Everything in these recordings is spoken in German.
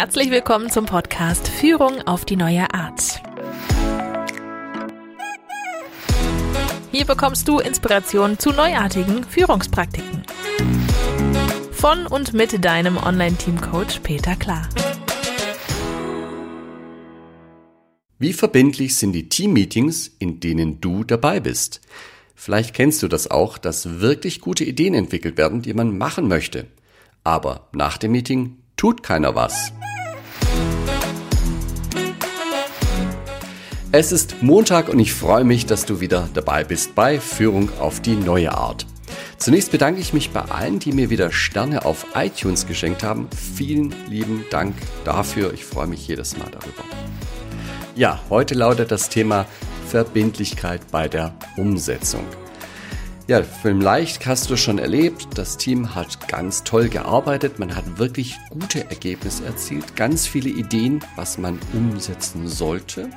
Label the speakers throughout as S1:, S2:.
S1: Herzlich willkommen zum Podcast Führung auf die neue Art. Hier bekommst du Inspiration zu neuartigen Führungspraktiken. Von und mit deinem Online-Team-Coach Peter Klar.
S2: Wie verbindlich sind die Team-Meetings, in denen du dabei bist? Vielleicht kennst du das auch, dass wirklich gute Ideen entwickelt werden, die man machen möchte. Aber nach dem Meeting tut keiner was. Es ist Montag und ich freue mich, dass du wieder dabei bist bei Führung auf die neue Art. Zunächst bedanke ich mich bei allen, die mir wieder Sterne auf iTunes geschenkt haben. Vielen lieben Dank dafür. Ich freue mich jedes Mal darüber. Ja, heute lautet das Thema Verbindlichkeit bei der Umsetzung. Ja, vielleicht hast du schon erlebt, das Team hat ganz toll gearbeitet, man hat wirklich gute Ergebnisse erzielt, ganz viele Ideen, was man umsetzen sollte.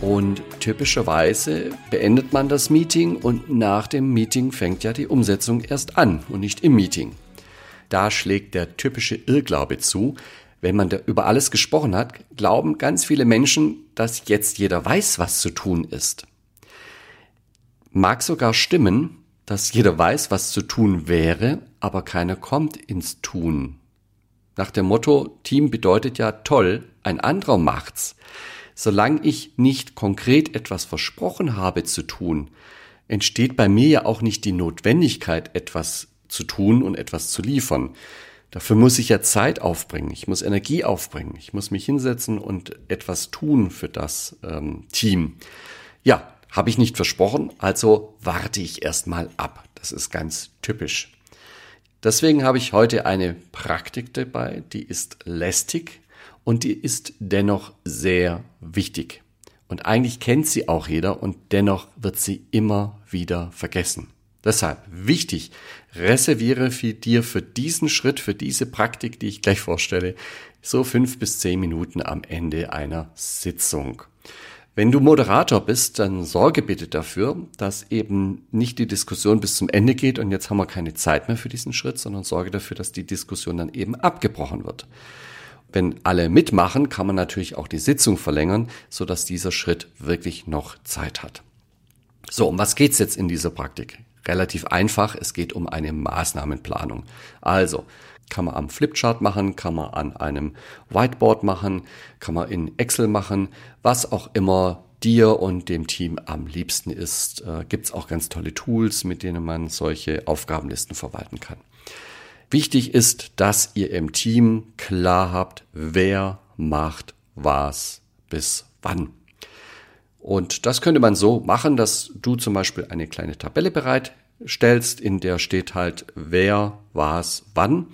S2: Und typischerweise beendet man das Meeting und nach dem Meeting fängt ja die Umsetzung erst an und nicht im Meeting. Da schlägt der typische Irrglaube zu. Wenn man da über alles gesprochen hat, glauben ganz viele Menschen, dass jetzt jeder weiß, was zu tun ist mag sogar stimmen, dass jeder weiß, was zu tun wäre, aber keiner kommt ins Tun. Nach dem Motto, Team bedeutet ja toll, ein anderer macht's. Solange ich nicht konkret etwas versprochen habe zu tun, entsteht bei mir ja auch nicht die Notwendigkeit, etwas zu tun und etwas zu liefern. Dafür muss ich ja Zeit aufbringen, ich muss Energie aufbringen, ich muss mich hinsetzen und etwas tun für das ähm, Team. Ja, habe ich nicht versprochen, also warte ich erstmal ab. Das ist ganz typisch. Deswegen habe ich heute eine Praktik dabei, die ist lästig und die ist dennoch sehr wichtig. Und eigentlich kennt sie auch jeder und dennoch wird sie immer wieder vergessen. Deshalb wichtig, reserviere für dir für diesen Schritt, für diese Praktik, die ich gleich vorstelle, so fünf bis zehn Minuten am Ende einer Sitzung. Wenn du Moderator bist, dann sorge bitte dafür, dass eben nicht die Diskussion bis zum Ende geht und jetzt haben wir keine Zeit mehr für diesen Schritt, sondern sorge dafür, dass die Diskussion dann eben abgebrochen wird. Wenn alle mitmachen, kann man natürlich auch die Sitzung verlängern, so dass dieser Schritt wirklich noch Zeit hat. So, um was geht's jetzt in dieser Praktik? Relativ einfach, es geht um eine Maßnahmenplanung. Also, kann man am Flipchart machen, kann man an einem Whiteboard machen, kann man in Excel machen, was auch immer dir und dem Team am liebsten ist. Äh, Gibt es auch ganz tolle Tools, mit denen man solche Aufgabenlisten verwalten kann. Wichtig ist, dass ihr im Team klar habt, wer macht was bis wann. Und das könnte man so machen, dass du zum Beispiel eine kleine Tabelle bereitstellst, in der steht halt, wer was wann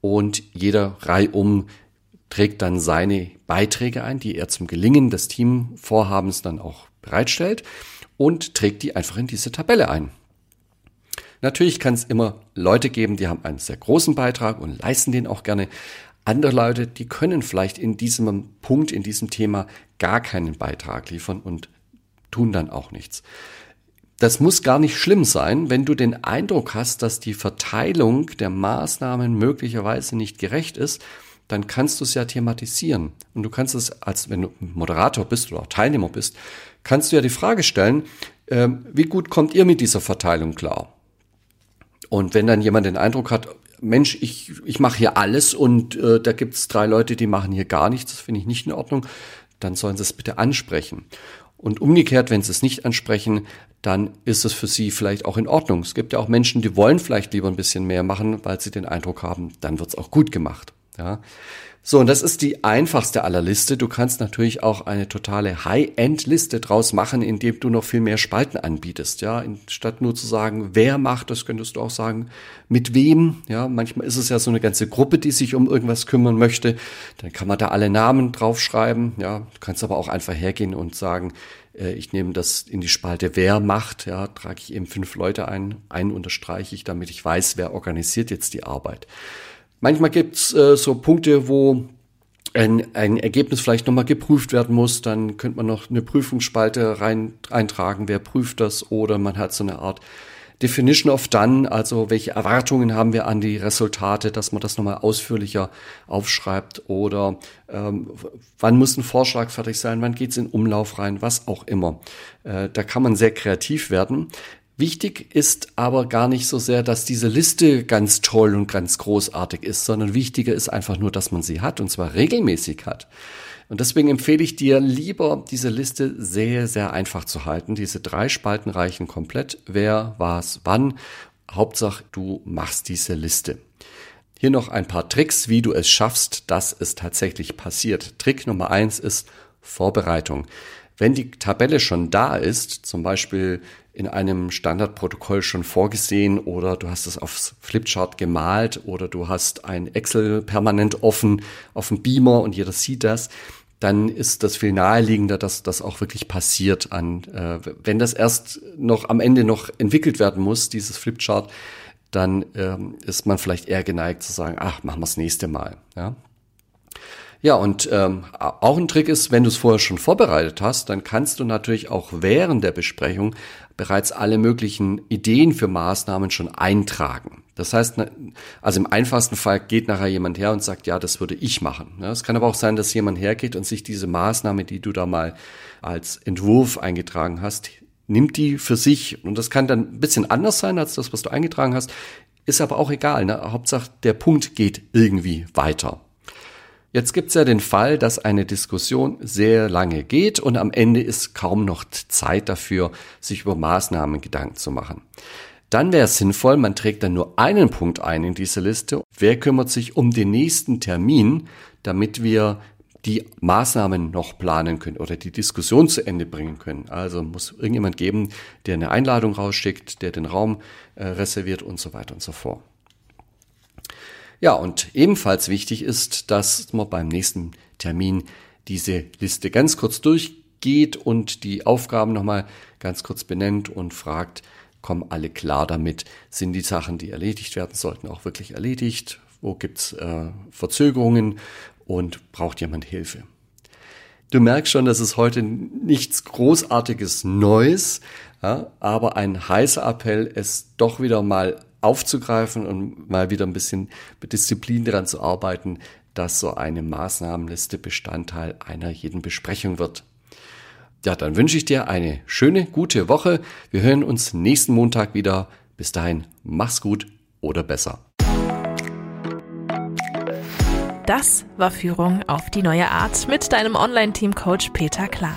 S2: und jeder reihum trägt dann seine Beiträge ein, die er zum Gelingen des Teamvorhabens dann auch bereitstellt und trägt die einfach in diese Tabelle ein. Natürlich kann es immer Leute geben, die haben einen sehr großen Beitrag und leisten den auch gerne. Andere Leute, die können vielleicht in diesem Punkt, in diesem Thema gar keinen Beitrag liefern und tun dann auch nichts. Das muss gar nicht schlimm sein, wenn du den Eindruck hast, dass die Verteilung der Maßnahmen möglicherweise nicht gerecht ist, dann kannst du es ja thematisieren. Und du kannst es, als wenn du Moderator bist oder auch Teilnehmer bist, kannst du ja die Frage stellen, äh, wie gut kommt ihr mit dieser Verteilung klar? Und wenn dann jemand den Eindruck hat, Mensch, ich, ich mache hier alles und äh, da gibt es drei Leute, die machen hier gar nichts, das finde ich nicht in Ordnung, dann sollen sie es bitte ansprechen. Und umgekehrt, wenn sie es nicht ansprechen, dann ist es für sie vielleicht auch in Ordnung. Es gibt ja auch Menschen, die wollen vielleicht lieber ein bisschen mehr machen, weil sie den Eindruck haben, dann wird es auch gut gemacht. Ja. So, und das ist die einfachste aller Liste. Du kannst natürlich auch eine totale High-End-Liste draus machen, indem du noch viel mehr Spalten anbietest. Ja, statt nur zu sagen, wer macht, das könntest du auch sagen, mit wem. Ja, manchmal ist es ja so eine ganze Gruppe, die sich um irgendwas kümmern möchte. Dann kann man da alle Namen draufschreiben. Ja, du kannst aber auch einfach hergehen und sagen, äh, ich nehme das in die Spalte Wer macht, ja, trage ich eben fünf Leute ein, einen unterstreiche ich, damit ich weiß, wer organisiert jetzt die Arbeit. Manchmal gibt's äh, so Punkte, wo ein, ein Ergebnis vielleicht nochmal geprüft werden muss, dann könnte man noch eine Prüfungsspalte rein, eintragen, wer prüft das, oder man hat so eine Art Definition of Done, also welche Erwartungen haben wir an die Resultate, dass man das nochmal ausführlicher aufschreibt. Oder ähm, wann muss ein Vorschlag fertig sein, wann geht's in Umlauf rein, was auch immer. Äh, da kann man sehr kreativ werden. Wichtig ist aber gar nicht so sehr, dass diese Liste ganz toll und ganz großartig ist, sondern wichtiger ist einfach nur, dass man sie hat und zwar regelmäßig hat. Und deswegen empfehle ich dir lieber, diese Liste sehr, sehr einfach zu halten. Diese drei Spalten reichen komplett. Wer, was, wann. Hauptsache, du machst diese Liste. Hier noch ein paar Tricks, wie du es schaffst, dass es tatsächlich passiert. Trick Nummer eins ist Vorbereitung. Wenn die Tabelle schon da ist, zum Beispiel in einem Standardprotokoll schon vorgesehen oder du hast es aufs Flipchart gemalt oder du hast ein Excel permanent offen auf dem Beamer und jeder sieht das, dann ist das viel naheliegender, dass das auch wirklich passiert. An, äh, wenn das erst noch am Ende noch entwickelt werden muss, dieses Flipchart, dann ähm, ist man vielleicht eher geneigt zu sagen, ach, machen wir das nächste Mal. Ja, ja, und ähm, auch ein Trick ist, wenn du es vorher schon vorbereitet hast, dann kannst du natürlich auch während der Besprechung bereits alle möglichen Ideen für Maßnahmen schon eintragen. Das heißt, also im einfachsten Fall geht nachher jemand her und sagt, ja, das würde ich machen. Es kann aber auch sein, dass jemand hergeht und sich diese Maßnahme, die du da mal als Entwurf eingetragen hast, nimmt die für sich. Und das kann dann ein bisschen anders sein als das, was du eingetragen hast. Ist aber auch egal. Ne? Hauptsache, der Punkt geht irgendwie weiter. Jetzt gibt's ja den Fall, dass eine Diskussion sehr lange geht und am Ende ist kaum noch Zeit dafür, sich über Maßnahmen Gedanken zu machen. Dann wäre es sinnvoll, man trägt dann nur einen Punkt ein in diese Liste. Wer kümmert sich um den nächsten Termin, damit wir die Maßnahmen noch planen können oder die Diskussion zu Ende bringen können. Also muss irgendjemand geben, der eine Einladung rausschickt, der den Raum äh, reserviert und so weiter und so fort. Ja, und ebenfalls wichtig ist, dass man beim nächsten Termin diese Liste ganz kurz durchgeht und die Aufgaben nochmal ganz kurz benennt und fragt, kommen alle klar damit? Sind die Sachen, die erledigt werden sollten, auch wirklich erledigt? Wo gibt's äh, Verzögerungen und braucht jemand Hilfe? Du merkst schon, das ist heute nichts Großartiges Neues, ja, aber ein heißer Appell, es doch wieder mal aufzugreifen und mal wieder ein bisschen mit Disziplin daran zu arbeiten, dass so eine Maßnahmenliste Bestandteil einer jeden Besprechung wird. Ja, dann wünsche ich dir eine schöne, gute Woche. Wir hören uns nächsten Montag wieder. Bis dahin, mach's gut oder besser.
S1: Das war Führung auf die neue Art mit deinem Online-Team-Coach Peter Klar.